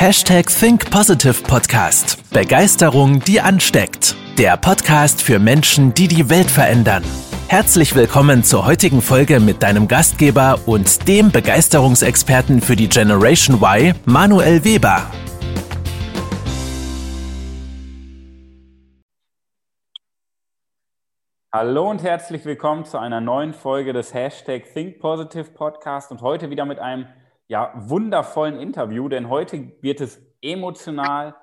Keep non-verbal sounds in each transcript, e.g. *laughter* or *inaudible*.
Hashtag Think Positive Podcast. Begeisterung, die ansteckt. Der Podcast für Menschen, die die Welt verändern. Herzlich willkommen zur heutigen Folge mit deinem Gastgeber und dem Begeisterungsexperten für die Generation Y, Manuel Weber. Hallo und herzlich willkommen zu einer neuen Folge des Hashtag Think Positive Podcast und heute wieder mit einem ja, wundervollen Interview, denn heute wird es emotional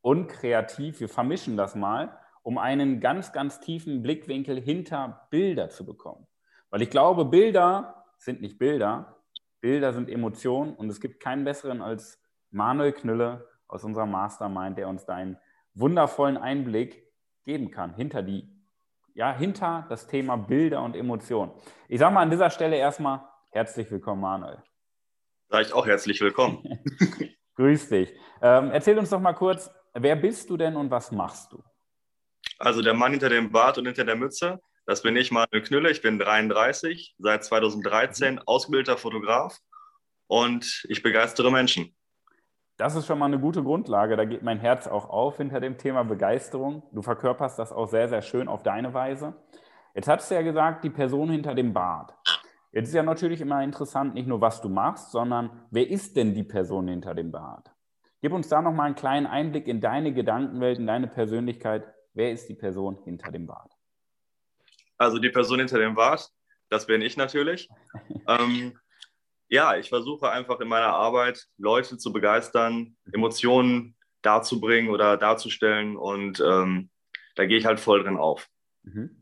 und kreativ. Wir vermischen das mal, um einen ganz, ganz tiefen Blickwinkel hinter Bilder zu bekommen. Weil ich glaube, Bilder sind nicht Bilder, Bilder sind Emotionen und es gibt keinen besseren als Manuel Knülle aus unserer Mastermind, der uns da einen wundervollen Einblick geben kann hinter die, ja, hinter das Thema Bilder und Emotionen. Ich sage mal an dieser Stelle erstmal herzlich willkommen, Manuel. Sag ich auch herzlich willkommen. *laughs* Grüß dich. Ähm, erzähl uns doch mal kurz, wer bist du denn und was machst du? Also der Mann hinter dem Bart und hinter der Mütze, das bin ich, Manuel Knülle. Ich bin 33, seit 2013 ausgebildeter Fotograf und ich begeistere Menschen. Das ist schon mal eine gute Grundlage. Da geht mein Herz auch auf hinter dem Thema Begeisterung. Du verkörperst das auch sehr, sehr schön auf deine Weise. Jetzt hast du ja gesagt, die Person hinter dem Bart. Jetzt ist ja natürlich immer interessant, nicht nur was du machst, sondern wer ist denn die Person hinter dem Bart? Gib uns da nochmal einen kleinen Einblick in deine Gedankenwelt, in deine Persönlichkeit. Wer ist die Person hinter dem Bart? Also die Person hinter dem Bart, das bin ich natürlich. *laughs* ähm, ja, ich versuche einfach in meiner Arbeit Leute zu begeistern, Emotionen darzubringen oder darzustellen und ähm, da gehe ich halt voll drin auf. Mhm.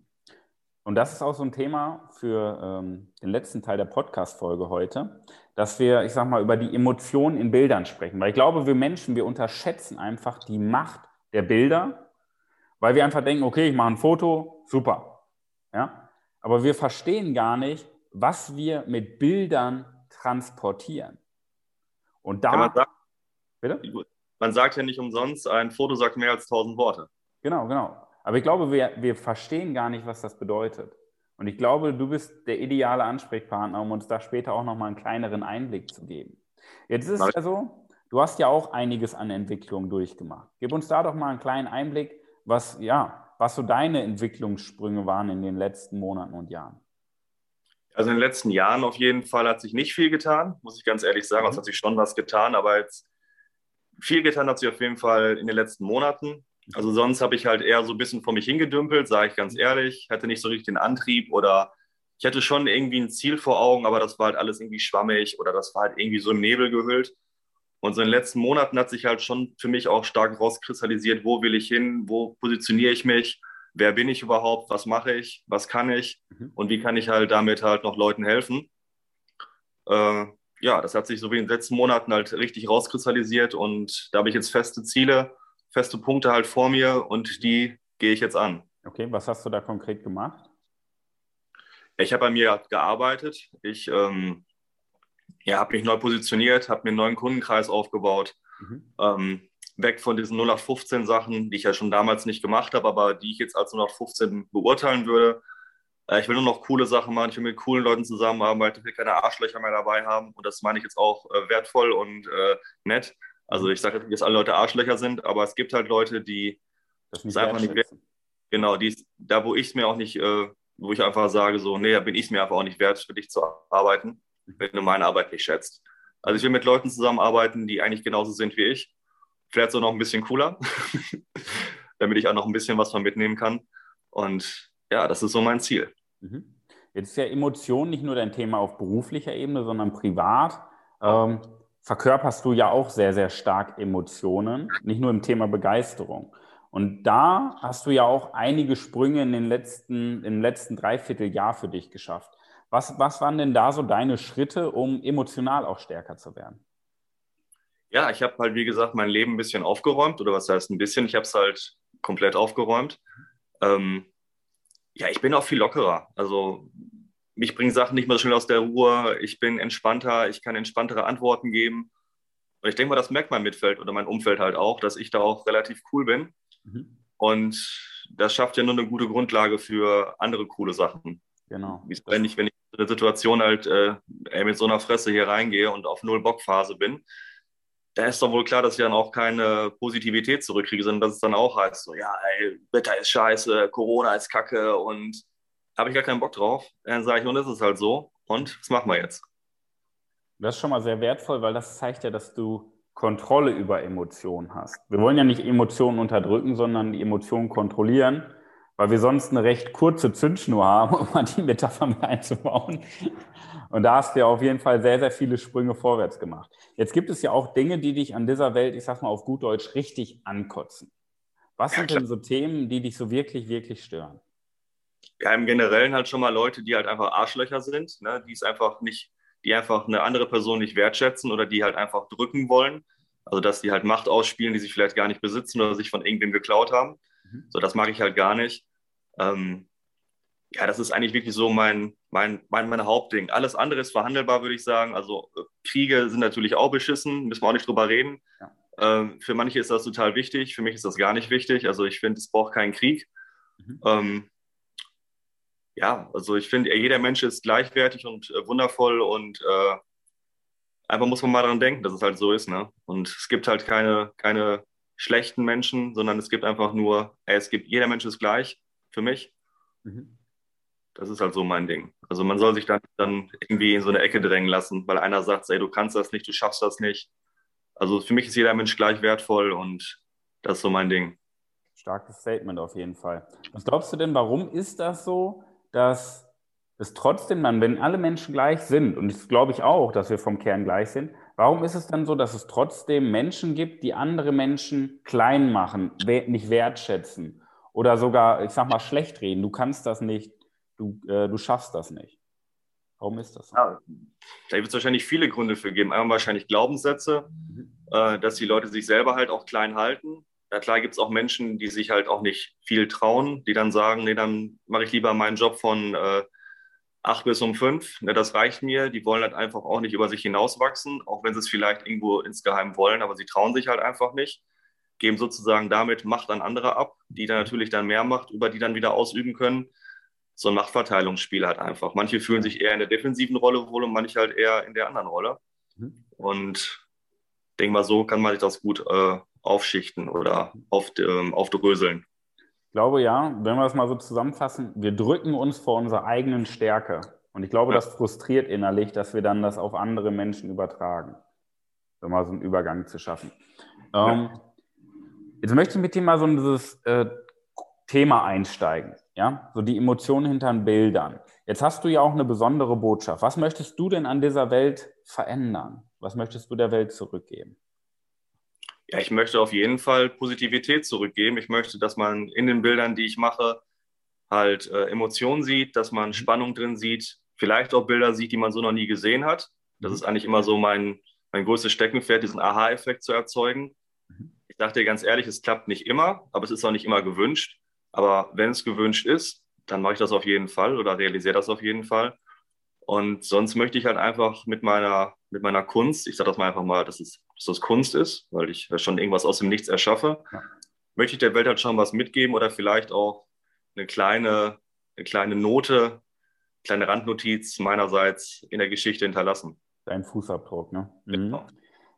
Und das ist auch so ein Thema für ähm, den letzten Teil der Podcast-Folge heute, dass wir, ich sag mal, über die Emotionen in Bildern sprechen. Weil ich glaube, wir Menschen, wir unterschätzen einfach die Macht der Bilder, weil wir einfach denken, okay, ich mache ein Foto, super. Ja? Aber wir verstehen gar nicht, was wir mit Bildern transportieren. Und da. Ja, man, sagt, bitte? man sagt ja nicht umsonst, ein Foto sagt mehr als tausend Worte. Genau, genau. Aber ich glaube, wir, wir verstehen gar nicht, was das bedeutet. Und ich glaube, du bist der ideale Ansprechpartner, um uns da später auch nochmal einen kleineren Einblick zu geben. Jetzt ist es ja so, du hast ja auch einiges an Entwicklung durchgemacht. Gib uns da doch mal einen kleinen Einblick, was, ja, was so deine Entwicklungssprünge waren in den letzten Monaten und Jahren. Also in den letzten Jahren auf jeden Fall hat sich nicht viel getan, muss ich ganz ehrlich sagen. Mhm. Es hat sich schon was getan, aber jetzt viel getan hat sich auf jeden Fall in den letzten Monaten. Also sonst habe ich halt eher so ein bisschen vor mich hingedümpelt, sage ich ganz ehrlich. Hatte nicht so richtig den Antrieb oder ich hatte schon irgendwie ein Ziel vor Augen, aber das war halt alles irgendwie schwammig oder das war halt irgendwie so im Nebel gehüllt. Und so in den letzten Monaten hat sich halt schon für mich auch stark rauskristallisiert, wo will ich hin, wo positioniere ich mich, wer bin ich überhaupt, was mache ich, was kann ich mhm. und wie kann ich halt damit halt noch Leuten helfen. Äh, ja, das hat sich so wie in den letzten Monaten halt richtig rauskristallisiert und da habe ich jetzt feste Ziele feste Punkte halt vor mir und die gehe ich jetzt an. Okay, was hast du da konkret gemacht? Ich habe bei mir gearbeitet. Ich ähm, ja, habe mich neu positioniert, habe mir einen neuen Kundenkreis aufgebaut. Mhm. Ähm, weg von diesen 0815 Sachen, die ich ja schon damals nicht gemacht habe, aber die ich jetzt als 0815 beurteilen würde. Äh, ich will nur noch coole Sachen machen, ich will mit coolen Leuten zusammenarbeiten, ich will keine Arschlöcher mehr dabei haben und das meine ich jetzt auch äh, wertvoll und äh, nett. Also ich sage nicht, dass alle Leute Arschlöcher sind, aber es gibt halt Leute, die das nicht einfach nicht wert, genau, die da wo ich es mir auch nicht, äh, wo ich einfach sage, so, nee, da bin ich es mir einfach auch nicht wert, für dich zu arbeiten, wenn du meine Arbeit nicht schätzt. Also ich will mit Leuten zusammenarbeiten, die eigentlich genauso sind wie ich. Vielleicht so noch ein bisschen cooler, *laughs* damit ich auch noch ein bisschen was von mitnehmen kann. Und ja, das ist so mein Ziel. Mhm. Jetzt ist ja Emotion nicht nur dein Thema auf beruflicher Ebene, sondern privat. Ähm, verkörperst du ja auch sehr, sehr stark Emotionen, nicht nur im Thema Begeisterung. Und da hast du ja auch einige Sprünge in den letzten, im letzten Dreivierteljahr für dich geschafft. Was, was waren denn da so deine Schritte, um emotional auch stärker zu werden? Ja, ich habe halt, wie gesagt, mein Leben ein bisschen aufgeräumt. Oder was heißt ein bisschen? Ich habe es halt komplett aufgeräumt. Ähm, ja, ich bin auch viel lockerer. Also mich bringen Sachen nicht mehr so schnell aus der Ruhe, ich bin entspannter, ich kann entspanntere Antworten geben. Und ich denke mal, das merkt mein Mitfeld oder mein Umfeld halt auch, dass ich da auch relativ cool bin. Mhm. Und das schafft ja nur eine gute Grundlage für andere coole Sachen. Genau. Wenn ich, wenn ich in eine Situation halt äh, mit so einer Fresse hier reingehe und auf null Bockphase bin, da ist doch wohl klar, dass ich dann auch keine Positivität zurückkriege, sondern dass es dann auch heißt, so, ja, ey, Wetter ist scheiße, Corona ist kacke und habe ich gar keinen Bock drauf. Dann sage ich, und das ist halt so. Und was machen wir jetzt? Das ist schon mal sehr wertvoll, weil das zeigt ja, dass du Kontrolle über Emotionen hast. Wir wollen ja nicht Emotionen unterdrücken, sondern die Emotionen kontrollieren, weil wir sonst eine recht kurze Zündschnur haben, *laughs* um mal die Metapher mit einzubauen. Und da hast du ja auf jeden Fall sehr, sehr viele Sprünge vorwärts gemacht. Jetzt gibt es ja auch Dinge, die dich an dieser Welt, ich sag mal auf gut Deutsch, richtig ankotzen. Was sind denn so Themen, die dich so wirklich, wirklich stören? Ja, im Generellen halt schon mal Leute, die halt einfach Arschlöcher sind, ne? die es einfach nicht, die einfach eine andere Person nicht wertschätzen oder die halt einfach drücken wollen. Also dass die halt Macht ausspielen, die sich vielleicht gar nicht besitzen oder sich von irgendwem geklaut haben. Mhm. So, das mag ich halt gar nicht. Ähm, ja, das ist eigentlich wirklich so mein, mein, mein, mein Hauptding. Alles andere ist verhandelbar, würde ich sagen. Also äh, Kriege sind natürlich auch beschissen, müssen wir auch nicht drüber reden. Ja. Ähm, für manche ist das total wichtig, für mich ist das gar nicht wichtig. Also ich finde, es braucht keinen Krieg. Mhm. Ähm, ja, also ich finde, jeder Mensch ist gleichwertig und äh, wundervoll und äh, einfach muss man mal daran denken, dass es halt so ist. Ne? Und es gibt halt keine, keine schlechten Menschen, sondern es gibt einfach nur, ey, es gibt, jeder Mensch ist gleich für mich. Mhm. Das ist halt so mein Ding. Also man soll sich dann, dann irgendwie in so eine Ecke drängen lassen, weil einer sagt, ey, du kannst das nicht, du schaffst das nicht. Also für mich ist jeder Mensch gleich wertvoll und das ist so mein Ding. Starkes Statement auf jeden Fall. Was glaubst du denn, warum ist das so, dass es trotzdem dann, wenn alle Menschen gleich sind, und das glaube ich auch, dass wir vom Kern gleich sind, warum ist es dann so, dass es trotzdem Menschen gibt, die andere Menschen klein machen, nicht wertschätzen oder sogar, ich sag mal, schlecht reden? Du kannst das nicht, du, äh, du schaffst das nicht. Warum ist das so? Ja, da wird es wahrscheinlich viele Gründe für geben. Einmal wahrscheinlich Glaubenssätze, mhm. äh, dass die Leute sich selber halt auch klein halten. Ja, klar gibt es auch Menschen, die sich halt auch nicht viel trauen, die dann sagen, nee, dann mache ich lieber meinen Job von äh, acht bis um fünf. Ne, das reicht mir. Die wollen halt einfach auch nicht über sich hinauswachsen, auch wenn sie es vielleicht irgendwo insgeheim wollen, aber sie trauen sich halt einfach nicht. Geben sozusagen damit Macht an andere ab, die dann natürlich dann mehr Macht über die dann wieder ausüben können so ein Machtverteilungsspiel halt einfach. Manche fühlen sich eher in der defensiven Rolle wohl und manche halt eher in der anderen Rolle. Mhm. Und denke mal, so kann man sich das gut äh, aufschichten oder auf, ähm, aufdröseln. Ich glaube ja, wenn wir das mal so zusammenfassen, wir drücken uns vor unserer eigenen Stärke. Und ich glaube, ja. das frustriert innerlich, dass wir dann das auf andere Menschen übertragen. Um mal so einen Übergang zu schaffen. Ja. Ähm, jetzt möchte ich mit dir mal so dieses äh, Thema einsteigen. Ja, so die Emotionen hinter den Bildern. Jetzt hast du ja auch eine besondere Botschaft. Was möchtest du denn an dieser Welt verändern? Was möchtest du der Welt zurückgeben? Ja, ich möchte auf jeden Fall Positivität zurückgeben. Ich möchte, dass man in den Bildern, die ich mache, halt äh, Emotionen sieht, dass man Spannung drin sieht, vielleicht auch Bilder sieht, die man so noch nie gesehen hat. Das ist eigentlich immer so mein, mein größtes Steckenpferd, diesen Aha-Effekt zu erzeugen. Mhm. Ich dachte dir ganz ehrlich, es klappt nicht immer, aber es ist auch nicht immer gewünscht. Aber wenn es gewünscht ist, dann mache ich das auf jeden Fall oder realisiere das auf jeden Fall. Und sonst möchte ich halt einfach mit meiner, mit meiner Kunst, ich sage das mal einfach mal, dass, es, dass das Kunst ist, weil ich schon irgendwas aus dem Nichts erschaffe, ja. möchte ich der Welt halt schon was mitgeben oder vielleicht auch eine kleine, eine kleine Note, kleine Randnotiz meinerseits in der Geschichte hinterlassen. Dein Fußabdruck, ne? Mhm. Genau.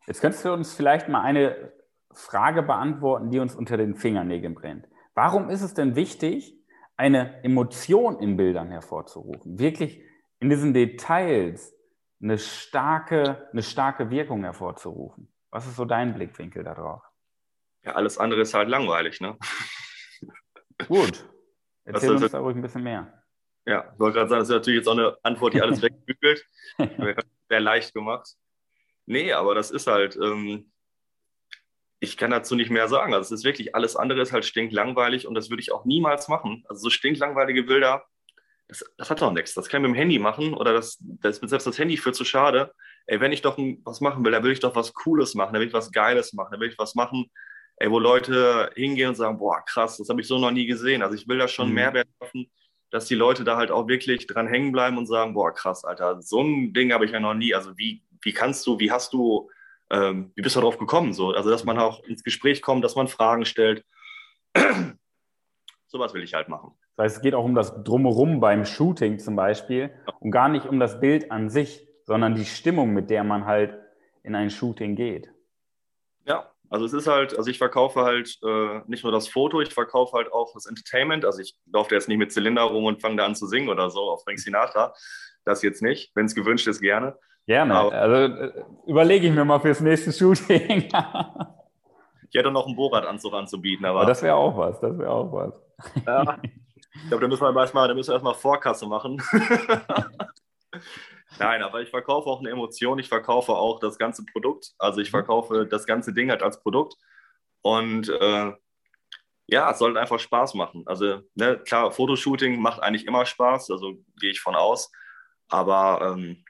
Jetzt könntest du uns vielleicht mal eine Frage beantworten, die uns unter den Fingernägeln brennt. Warum ist es denn wichtig, eine Emotion in Bildern hervorzurufen? Wirklich in diesen Details eine starke, eine starke Wirkung hervorzurufen. Was ist so dein Blickwinkel darauf? Ja, alles andere ist halt langweilig, ne? Gut. *laughs* Erzähl uns da ruhig ein bisschen mehr. Ja, ich wollte gerade sagen, das ist natürlich jetzt auch eine Antwort, die alles *laughs* wegbügelt. *laughs* Sehr leicht gemacht. Nee, aber das ist halt, ähm, ich kann dazu nicht mehr sagen. Also es ist wirklich alles andere ist halt stinklangweilig und das würde ich auch niemals machen. Also so stinklangweilige Bilder, das, das hat doch nichts. Das kann ich mit dem Handy machen oder das, das selbst das Handy für zu schade. Ey, wenn ich doch was machen will, dann will ich doch was Cooles machen, dann will ich was Geiles machen, dann will ich was machen, ey, wo Leute hingehen und sagen, boah, krass, das habe ich so noch nie gesehen. Also ich will da schon mhm. Mehrwert schaffen, dass die Leute da halt auch wirklich dran hängen bleiben und sagen, boah, krass, Alter, so ein Ding habe ich ja noch nie. Also wie, wie kannst du, wie hast du ähm, wie bist du darauf gekommen? So? Also, dass man auch ins Gespräch kommt, dass man Fragen stellt. *clears throat* Sowas will ich halt machen. Das heißt, es geht auch um das Drumherum beim Shooting zum Beispiel und gar nicht um das Bild an sich, sondern die Stimmung, mit der man halt in ein Shooting geht. Ja, also es ist halt, also ich verkaufe halt äh, nicht nur das Foto, ich verkaufe halt auch das Entertainment. Also ich laufe jetzt nicht mit Zylinder rum und fange da an zu singen oder so auf Frank Sinatra. Das jetzt nicht. Wenn es gewünscht ist, gerne. Gerne. Aber, also äh, überlege ich mir mal fürs nächste Shooting. *laughs* ich hätte noch einen Borat-Anzug anzubieten, aber. aber das wäre auch was, das wäre auch was. Ja. Ich glaube, da müssen wir erstmal, da müssen wir erstmal Vorkasse machen. *laughs* Nein, aber ich verkaufe auch eine Emotion, ich verkaufe auch das ganze Produkt. Also ich mhm. verkaufe das ganze Ding halt als Produkt. Und äh, ja, es sollte einfach Spaß machen. Also ne, klar, Fotoshooting macht eigentlich immer Spaß, also gehe ich von aus. Aber ähm,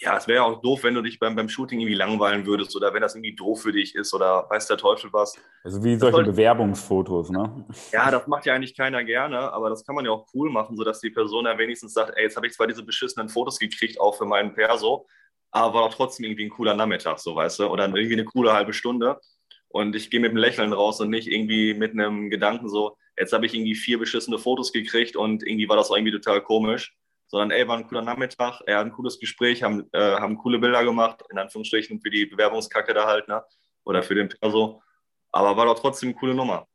ja, es wäre ja auch doof, wenn du dich beim, beim Shooting irgendwie langweilen würdest oder wenn das irgendwie doof für dich ist oder weiß der Teufel was. Also wie solche sollte, Bewerbungsfotos, ne? Ja, das macht ja eigentlich keiner gerne, aber das kann man ja auch cool machen, sodass die Person ja wenigstens sagt, ey, jetzt habe ich zwar diese beschissenen Fotos gekriegt, auch für meinen Perso, aber war trotzdem irgendwie ein cooler Nachmittag, so weißt du, oder irgendwie eine coole halbe Stunde. Und ich gehe mit einem Lächeln raus und nicht irgendwie mit einem Gedanken so, jetzt habe ich irgendwie vier beschissene Fotos gekriegt und irgendwie war das irgendwie total komisch sondern ey, war ein cooler Nachmittag, er hat ein cooles Gespräch, haben, äh, haben coole Bilder gemacht, in Anführungsstrichen für die Bewerbungskacke da halt, ne? Oder für den Perso. Aber war doch trotzdem eine coole Nummer.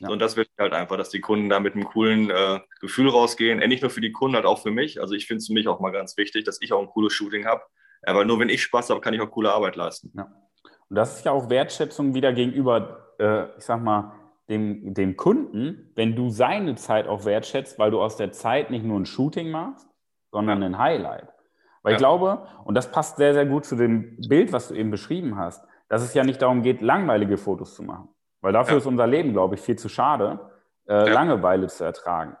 Ja. Und das will ich halt einfach, dass die Kunden da mit einem coolen äh, Gefühl rausgehen. Äh, nicht nur für die Kunden, halt auch für mich. Also ich finde es für mich auch mal ganz wichtig, dass ich auch ein cooles Shooting habe. Aber nur wenn ich Spaß habe, kann ich auch coole Arbeit leisten. Ja. Und das ist ja auch Wertschätzung wieder gegenüber, äh, ich sag mal, dem, dem Kunden, wenn du seine Zeit auch wertschätzt, weil du aus der Zeit nicht nur ein Shooting machst, sondern ein Highlight. Weil ja. ich glaube, und das passt sehr, sehr gut zu dem Bild, was du eben beschrieben hast, dass es ja nicht darum geht, langweilige Fotos zu machen. Weil dafür ja. ist unser Leben, glaube ich, viel zu schade, äh, ja. Langeweile zu ertragen.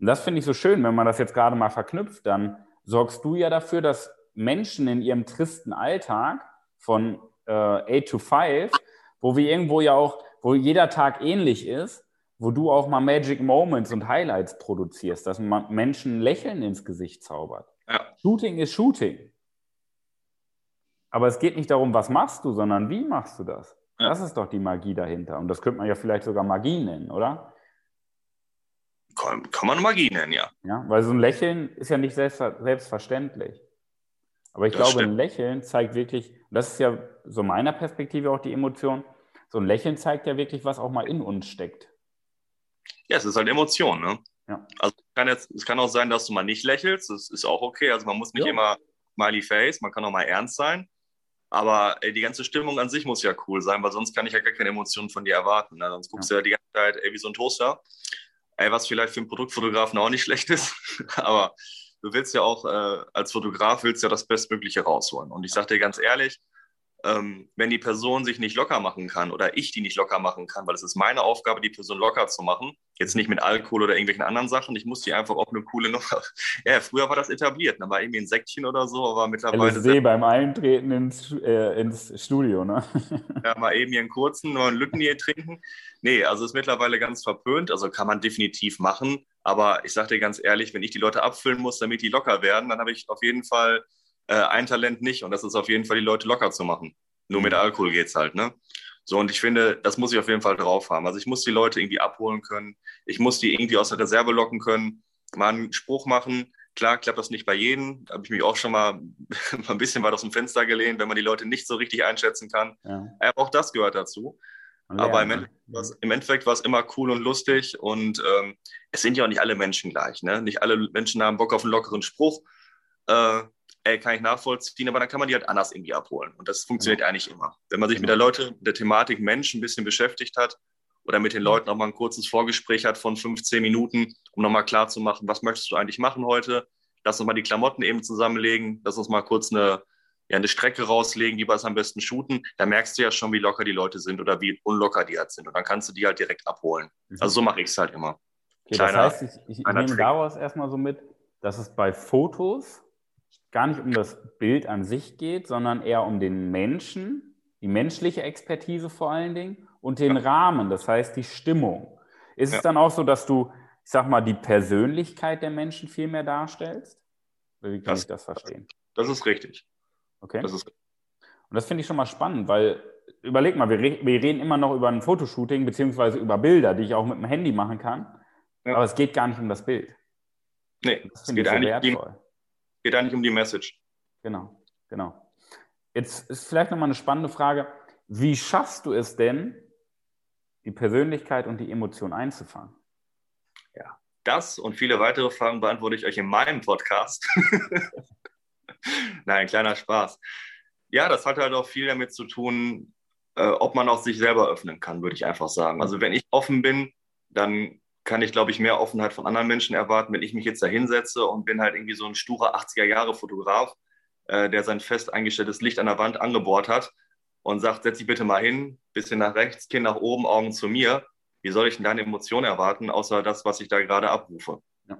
Und das finde ich so schön, wenn man das jetzt gerade mal verknüpft, dann sorgst du ja dafür, dass Menschen in ihrem tristen Alltag von äh, 8 to 5, wo wir irgendwo ja auch, wo jeder Tag ähnlich ist, wo du auch mal Magic Moments und Highlights produzierst, dass man Menschen Lächeln ins Gesicht zaubert. Ja. Shooting ist Shooting. Aber es geht nicht darum, was machst du, sondern wie machst du das? Ja. Das ist doch die Magie dahinter. Und das könnte man ja vielleicht sogar Magie nennen, oder? Kann, kann man Magie nennen, ja. Ja, weil so ein Lächeln ist ja nicht selbst, selbstverständlich. Aber ich das glaube, stimmt. ein Lächeln zeigt wirklich, das ist ja so meiner Perspektive auch die Emotion, so ein Lächeln zeigt ja wirklich, was auch mal in uns steckt. Ja, es ist halt Emotion, ne? Ja. Also kann jetzt, es kann auch sein, dass du mal nicht lächelst, das ist auch okay. Also man muss nicht ja. immer Smiley Face, man kann auch mal ernst sein. Aber ey, die ganze Stimmung an sich muss ja cool sein, weil sonst kann ich ja gar keine Emotionen von dir erwarten. Ne? Sonst guckst ja. du ja die ganze Zeit ey, wie so ein Toaster. Ey, was vielleicht für einen Produktfotografen auch nicht *laughs* schlecht ist. Aber du willst ja auch äh, als Fotograf willst ja das Bestmögliche rausholen. Und ich sage dir ganz ehrlich, ähm, wenn die Person sich nicht locker machen kann oder ich die nicht locker machen kann, weil es ist meine Aufgabe, die Person locker zu machen, jetzt nicht mit Alkohol oder irgendwelchen anderen Sachen, ich muss die einfach auf eine coole Nummer. *laughs* Ja, früher war das etabliert, da war irgendwie ein Säckchen oder so, aber mittlerweile. LSD beim Eintreten ins, äh, ins Studio, ne? *laughs* ja, mal eben hier einen kurzen, nur einen Lütten hier trinken. Nee, also ist mittlerweile ganz verpönt, also kann man definitiv machen, aber ich sage dir ganz ehrlich, wenn ich die Leute abfüllen muss, damit die locker werden, dann habe ich auf jeden Fall äh, ein Talent nicht und das ist auf jeden Fall die Leute locker zu machen. Nur mit Alkohol geht es halt, ne? So, und ich finde, das muss ich auf jeden Fall drauf haben. Also ich muss die Leute irgendwie abholen können. Ich muss die irgendwie aus der Reserve locken können, mal einen Spruch machen. Klar, klappt das nicht bei jedem. Da habe ich mich auch schon mal *laughs* ein bisschen weit aus dem Fenster gelehnt, wenn man die Leute nicht so richtig einschätzen kann. Ja. auch das gehört dazu. Aber im Endeffekt, im Endeffekt war es immer cool und lustig und ähm, es sind ja auch nicht alle Menschen gleich. Ne? Nicht alle Menschen haben Bock auf einen lockeren Spruch. Äh, ey, kann ich nachvollziehen, aber dann kann man die halt anders irgendwie abholen. Und das funktioniert genau. eigentlich immer. Wenn man sich genau. mit der Leute, der Thematik Mensch ein bisschen beschäftigt hat oder mit den. Leuten auch mal ein kurzes Vorgespräch hat von 15 Minuten, um nochmal klar zu machen, was möchtest du eigentlich machen heute? Lass uns mal die Klamotten eben zusammenlegen, lass uns mal kurz eine, ja, eine Strecke rauslegen, die wir es am besten shooten. Da merkst du ja schon, wie locker die Leute sind oder wie unlocker die halt sind. Und dann kannst du die halt direkt abholen. Mhm. Also so mache ich es halt immer. Okay, Kleiner, das heißt, ich, ich nehme Trick. daraus erstmal so mit, dass es bei Fotos gar nicht um das Bild an sich geht, sondern eher um den Menschen, die menschliche Expertise vor allen Dingen und den ja. Rahmen, das heißt die Stimmung. Ist ja. es dann auch so, dass du, ich sag mal, die Persönlichkeit der Menschen viel mehr darstellst? Wie kann das, ich das verstehen? Das ist richtig. Okay. Das ist und das finde ich schon mal spannend, weil überleg mal, wir, wir, reden immer noch über ein Fotoshooting beziehungsweise über Bilder, die ich auch mit dem Handy machen kann. Ja. Aber es geht gar nicht um das Bild. Nee, das es geht eigentlich wertvoll geht eigentlich um die Message. Genau, genau. Jetzt ist vielleicht nochmal eine spannende Frage. Wie schaffst du es denn, die Persönlichkeit und die Emotion einzufangen? Ja, das und viele weitere Fragen beantworte ich euch in meinem Podcast. *laughs* Nein, kleiner Spaß. Ja, das hat halt auch viel damit zu tun, äh, ob man auch sich selber öffnen kann, würde ich einfach sagen. Also wenn ich offen bin, dann kann ich, glaube ich, mehr Offenheit von anderen Menschen erwarten. Wenn ich mich jetzt da hinsetze und bin halt irgendwie so ein sturer 80er-Jahre-Fotograf, äh, der sein fest eingestelltes Licht an der Wand angebohrt hat und sagt, setz dich bitte mal hin, bisschen nach rechts, Kinn nach oben, Augen zu mir. Wie soll ich denn deine Emotion erwarten, außer das, was ich da gerade abrufe? Ja.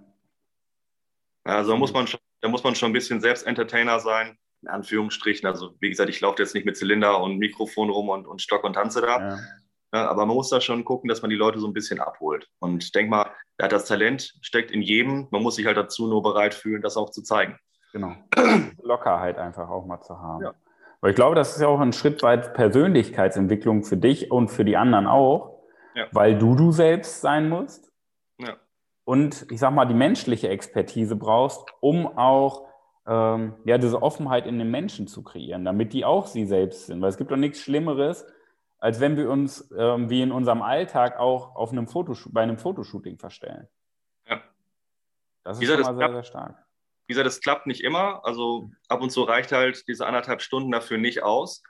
Also muss man schon, da muss man schon ein bisschen selbst Entertainer sein, in Anführungsstrichen. Also wie gesagt, ich laufe jetzt nicht mit Zylinder und Mikrofon rum und, und Stock und tanze da. Ja. Ja, aber man muss da schon gucken, dass man die Leute so ein bisschen abholt. Und ich denke mal, das Talent steckt in jedem. Man muss sich halt dazu nur bereit fühlen, das auch zu zeigen. Genau. *clears throat* Lockerheit einfach auch mal zu haben. Ja. Weil ich glaube, das ist ja auch ein Schritt weit Persönlichkeitsentwicklung für dich und für die anderen auch, ja. weil du du selbst sein musst. Ja. Und ich sag mal, die menschliche Expertise brauchst, um auch ähm, ja, diese Offenheit in den Menschen zu kreieren, damit die auch sie selbst sind. Weil es gibt doch nichts Schlimmeres, als wenn wir uns ähm, wie in unserem Alltag auch auf einem Fotosh bei einem Fotoshooting verstellen. Ja. Das ist schon mal sehr, sehr stark. Wie gesagt, das klappt nicht immer. Also ab und zu reicht halt diese anderthalb Stunden dafür nicht aus.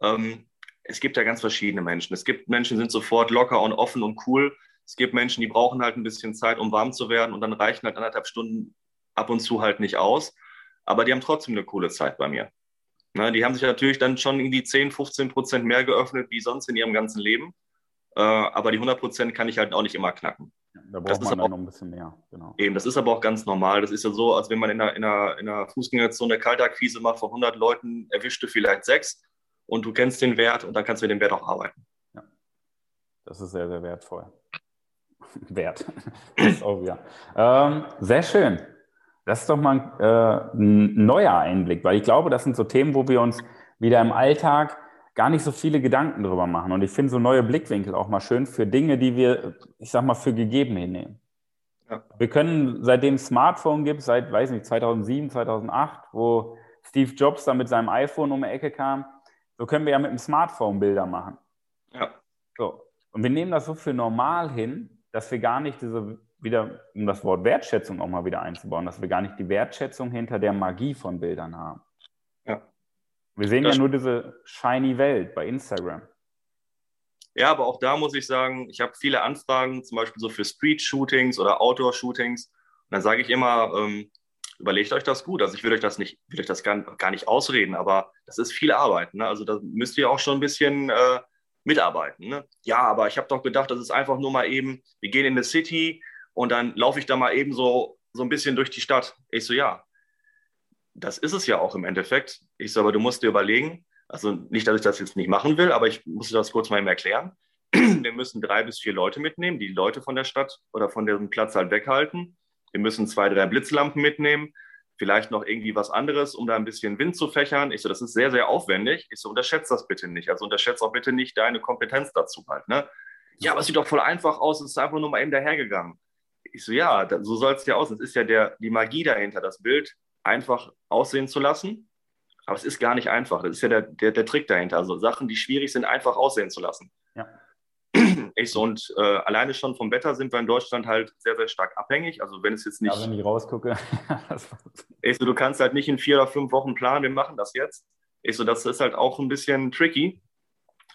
Ähm, es gibt ja ganz verschiedene Menschen. Es gibt Menschen, die sind sofort locker und offen und cool. Es gibt Menschen, die brauchen halt ein bisschen Zeit, um warm zu werden und dann reichen halt anderthalb Stunden ab und zu halt nicht aus aber die haben trotzdem eine coole Zeit bei mir. Na, die haben sich natürlich dann schon irgendwie 10, 15 Prozent mehr geöffnet wie sonst in ihrem ganzen Leben. Äh, aber die 100 Prozent kann ich halt auch nicht immer knacken. da braucht das man dann noch ein bisschen mehr. Genau. Eben, das ist aber auch ganz normal. Das ist ja so, als wenn man in einer, in einer, in einer Fußgängerzone Kaltakquise macht von 100 Leuten, erwischt du vielleicht sechs und du kennst den Wert und dann kannst du mit dem Wert auch arbeiten. Ja. Das ist sehr, sehr wertvoll. *laughs* Wert. auch, ja. Ähm, sehr schön. Das ist doch mal äh, ein neuer Einblick, weil ich glaube, das sind so Themen, wo wir uns wieder im Alltag gar nicht so viele Gedanken drüber machen. Und ich finde so neue Blickwinkel auch mal schön für Dinge, die wir, ich sag mal, für gegeben hinnehmen. Ja. Wir können, seitdem es Smartphone gibt, seit, weiß nicht, 2007, 2008, wo Steve Jobs dann mit seinem iPhone um die Ecke kam, so können wir ja mit dem Smartphone Bilder machen. Ja. So. Und wir nehmen das so für normal hin, dass wir gar nicht diese wieder, um das Wort Wertschätzung auch mal wieder einzubauen, dass wir gar nicht die Wertschätzung hinter der Magie von Bildern haben. Ja. Wir sehen das ja nur diese shiny Welt bei Instagram. Ja, aber auch da muss ich sagen, ich habe viele Anfragen, zum Beispiel so für Street-Shootings oder Outdoor-Shootings. Und dann sage ich immer, ähm, überlegt euch das gut. Also ich will euch das nicht, will euch das gar, gar nicht ausreden, aber das ist viel Arbeit. Ne? Also da müsst ihr auch schon ein bisschen äh, mitarbeiten. Ne? Ja, aber ich habe doch gedacht, das ist einfach nur mal eben, wir gehen in eine City, und dann laufe ich da mal eben so, so ein bisschen durch die Stadt. Ich so, ja, das ist es ja auch im Endeffekt. Ich so, aber du musst dir überlegen, also nicht, dass ich das jetzt nicht machen will, aber ich muss das kurz mal eben erklären. *clears throat* Wir müssen drei bis vier Leute mitnehmen, die Leute von der Stadt oder von diesem Platz halt weghalten. Wir müssen zwei, drei Blitzlampen mitnehmen, vielleicht noch irgendwie was anderes, um da ein bisschen Wind zu fächern. Ich so, das ist sehr, sehr aufwendig. Ich so, unterschätze das bitte nicht. Also unterschätze auch bitte nicht deine Kompetenz dazu halt. Ne? Ja, aber es sieht doch voll einfach aus, es ist einfach nur mal eben dahergegangen. Ich so, ja, so soll es ja aussehen. Es ist ja der, die Magie dahinter, das Bild einfach aussehen zu lassen. Aber es ist gar nicht einfach. Das ist ja der, der, der Trick dahinter. Also Sachen, die schwierig sind, einfach aussehen zu lassen. Ja. *clears throat* Ich so, und äh, alleine schon vom Wetter sind wir in Deutschland halt sehr, sehr stark abhängig. Also wenn es jetzt nicht. Ja, wenn ich rausgucke. *laughs* ich so, du kannst halt nicht in vier oder fünf Wochen planen, wir machen das jetzt. Ich so, das ist halt auch ein bisschen tricky.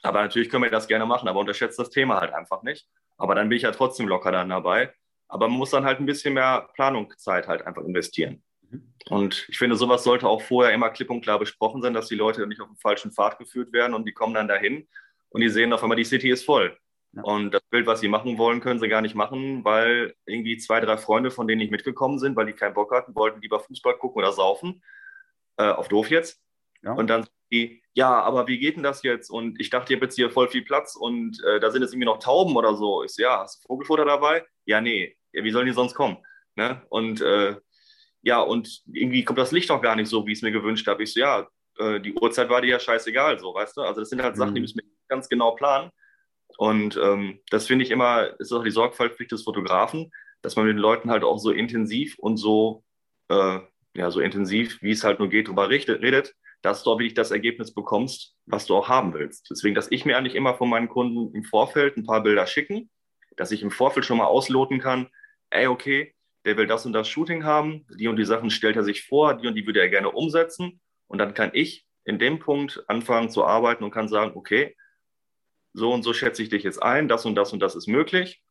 Aber natürlich können wir das gerne machen, aber unterschätzt das Thema halt einfach nicht. Aber dann bin ich ja trotzdem locker dann dabei. Aber man muss dann halt ein bisschen mehr Planungszeit halt einfach investieren. Mhm. Und ich finde, sowas sollte auch vorher immer klipp und klar besprochen sein, dass die Leute nicht auf den falschen Pfad geführt werden und die kommen dann dahin und die sehen auf einmal, die City ist voll. Ja. Und das Bild, was sie machen wollen, können sie gar nicht machen, weil irgendwie zwei, drei Freunde, von denen nicht mitgekommen sind, weil die keinen Bock hatten, wollten lieber Fußball gucken oder saufen. Äh, auf doof jetzt. Ja. Und dann die, ja, aber wie geht denn das jetzt? Und ich dachte, ihr habt jetzt hier voll viel Platz und äh, da sind jetzt irgendwie noch Tauben oder so. Ich so, ja, hast du Vogelfutter dabei? Ja, nee ja, wie sollen die sonst kommen? Ne? Und äh, ja, und irgendwie kommt das Licht auch gar nicht so, wie ich es mir gewünscht habe. Ich so, ja, äh, die Uhrzeit war dir ja scheißegal, so, weißt du? Also das sind halt mhm. Sachen, die mhm. müssen wir ganz genau planen. Und ähm, das finde ich immer, ist auch die Sorgfaltspflicht des Fotografen, dass man mit den Leuten halt auch so intensiv und so, äh, ja, so intensiv, wie es halt nur geht, drüber redet, dass du auch wirklich das Ergebnis bekommst, was du auch haben willst. Deswegen, dass ich mir eigentlich immer von meinen Kunden im Vorfeld ein paar Bilder schicken, dass ich im Vorfeld schon mal ausloten kann, ey, okay, der will das und das Shooting haben, die und die Sachen stellt er sich vor, die und die würde er gerne umsetzen. Und dann kann ich in dem Punkt anfangen zu arbeiten und kann sagen, okay, so und so schätze ich dich jetzt ein, das und das und das ist möglich.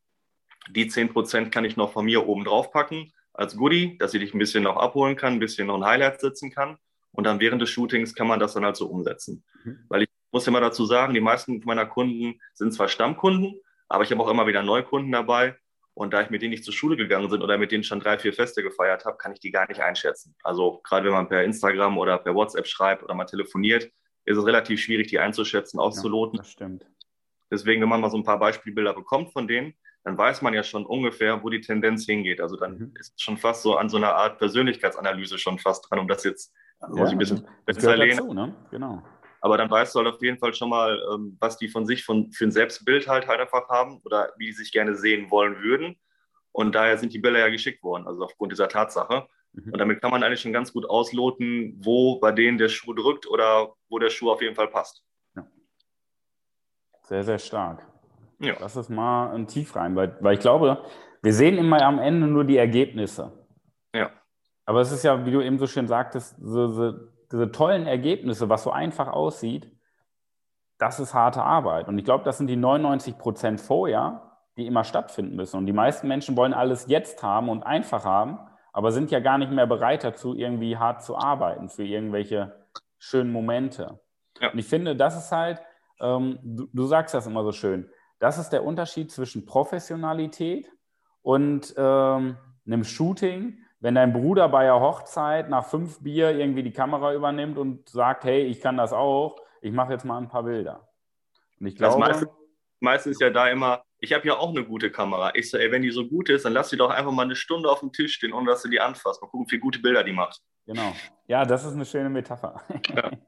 Die 10% kann ich noch von mir oben drauf packen als Goodie, dass ich dich ein bisschen noch abholen kann, ein bisschen noch ein Highlight setzen kann. Und dann während des Shootings kann man das dann halt so umsetzen. Mhm. Weil ich muss immer dazu sagen, die meisten meiner Kunden sind zwar Stammkunden, aber ich habe auch immer wieder Neukunden dabei. Und da ich mit denen nicht zur Schule gegangen bin oder mit denen schon drei, vier Feste gefeiert habe, kann ich die gar nicht einschätzen. Also gerade wenn man per Instagram oder per WhatsApp schreibt oder mal telefoniert, ist es relativ schwierig, die einzuschätzen, auszuloten. Ja, das stimmt. Deswegen, wenn man mal so ein paar Beispielbilder bekommt von denen, dann weiß man ja schon ungefähr, wo die Tendenz hingeht. Also dann mhm. ist es schon fast so an so einer Art Persönlichkeitsanalyse schon fast dran, um das jetzt ja, muss ich ein bisschen besser dazu, ne? Genau. Aber dann weißt du halt auf jeden Fall schon mal, ähm, was die von sich von, für ein Selbstbild halt, halt einfach haben oder wie die sich gerne sehen wollen würden. Und daher sind die Bilder ja geschickt worden, also aufgrund dieser Tatsache. Mhm. Und damit kann man eigentlich schon ganz gut ausloten, wo bei denen der Schuh drückt oder wo der Schuh auf jeden Fall passt. Ja. Sehr, sehr stark. Ja. Das ist mal ein Tief rein, weil, weil ich glaube, wir sehen immer am Ende nur die Ergebnisse. Ja. Aber es ist ja, wie du eben so schön sagtest, so, so diese tollen Ergebnisse, was so einfach aussieht, das ist harte Arbeit. Und ich glaube, das sind die 99 Prozent vorher, die immer stattfinden müssen. Und die meisten Menschen wollen alles jetzt haben und einfach haben, aber sind ja gar nicht mehr bereit dazu, irgendwie hart zu arbeiten für irgendwelche schönen Momente. Ja. Und ich finde, das ist halt, ähm, du, du, sagst das immer so schön, das ist der Unterschied zwischen Professionalität und ähm, einem Shooting, wenn dein Bruder bei der Hochzeit nach fünf Bier irgendwie die Kamera übernimmt und sagt, hey, ich kann das auch, ich mache jetzt mal ein paar Bilder. Und ich glaube, das meiste, meiste ist ja da immer, ich habe ja auch eine gute Kamera. Ich so, ey, wenn die so gut ist, dann lass sie doch einfach mal eine Stunde auf dem Tisch stehen, ohne dass du die anfasst. Mal gucken, wie viele gute Bilder die macht. Genau. Ja, das ist eine schöne Metapher. Ja. *laughs*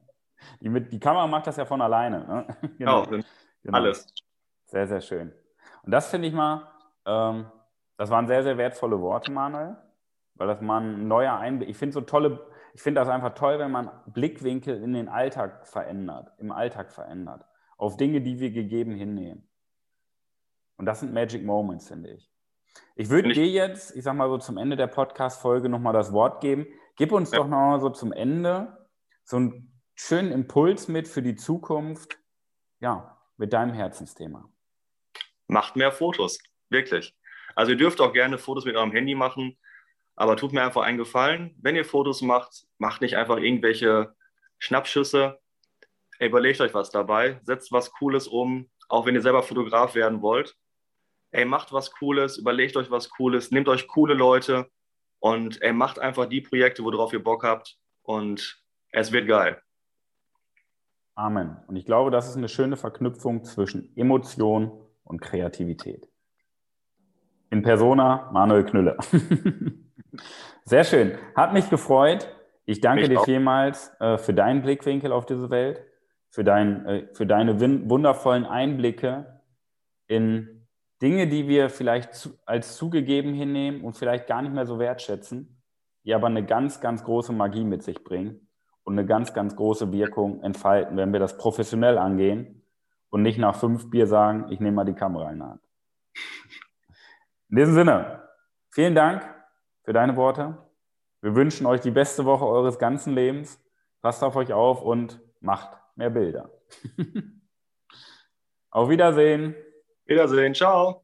Die, mit, die, Kamera macht das ja von alleine. Ne? *laughs* Genau. genau. Alles. Sehr, sehr schön. Und das finde ich mal, ähm, das waren sehr, sehr wertvolle Worte, Manuel weil das mal ein neuer Einblick. Ich finde so tolle, ich finde das einfach toll, wenn man Blickwinkel in den Alltag verändert, im Alltag verändert, auf Dinge, die wir gegeben hinnehmen. Und das sind Magic Moments, finde ich. Ich würde dir jetzt, ich sag mal so zum Ende der Podcast-Folge nochmal das Wort geben. Gib uns ja. doch nochmal so zum Ende so einen schönen Impuls mit für die Zukunft, ja, mit deinem Herzensthema. Macht mehr Fotos, wirklich. Also ihr dürft auch gerne Fotos mit eurem Handy machen. Aber tut mir einfach einen Gefallen, wenn ihr Fotos macht, macht nicht einfach irgendwelche Schnappschüsse. überlegt euch was dabei, setzt was Cooles um, auch wenn ihr selber Fotograf werden wollt. Ey, macht was Cooles, überlegt euch was Cooles, nehmt euch coole Leute und ey, macht einfach die Projekte, worauf ihr Bock habt und es wird geil. Amen. Und ich glaube, das ist eine schöne Verknüpfung zwischen Emotion und Kreativität. In Persona Manuel Knülle. *laughs* Sehr schön. Hat mich gefreut. Ich danke mich dir auch. vielmals äh, für deinen Blickwinkel auf diese Welt, für, dein, äh, für deine wundervollen Einblicke in Dinge, die wir vielleicht zu, als zugegeben hinnehmen und vielleicht gar nicht mehr so wertschätzen, die aber eine ganz, ganz große Magie mit sich bringen und eine ganz, ganz große Wirkung entfalten, wenn wir das professionell angehen und nicht nach fünf Bier sagen, ich nehme mal die Kamera in die Hand. In diesem Sinne, vielen Dank für deine Worte. Wir wünschen euch die beste Woche eures ganzen Lebens. Passt auf euch auf und macht mehr Bilder. *laughs* auf Wiedersehen. Wiedersehen. Ciao.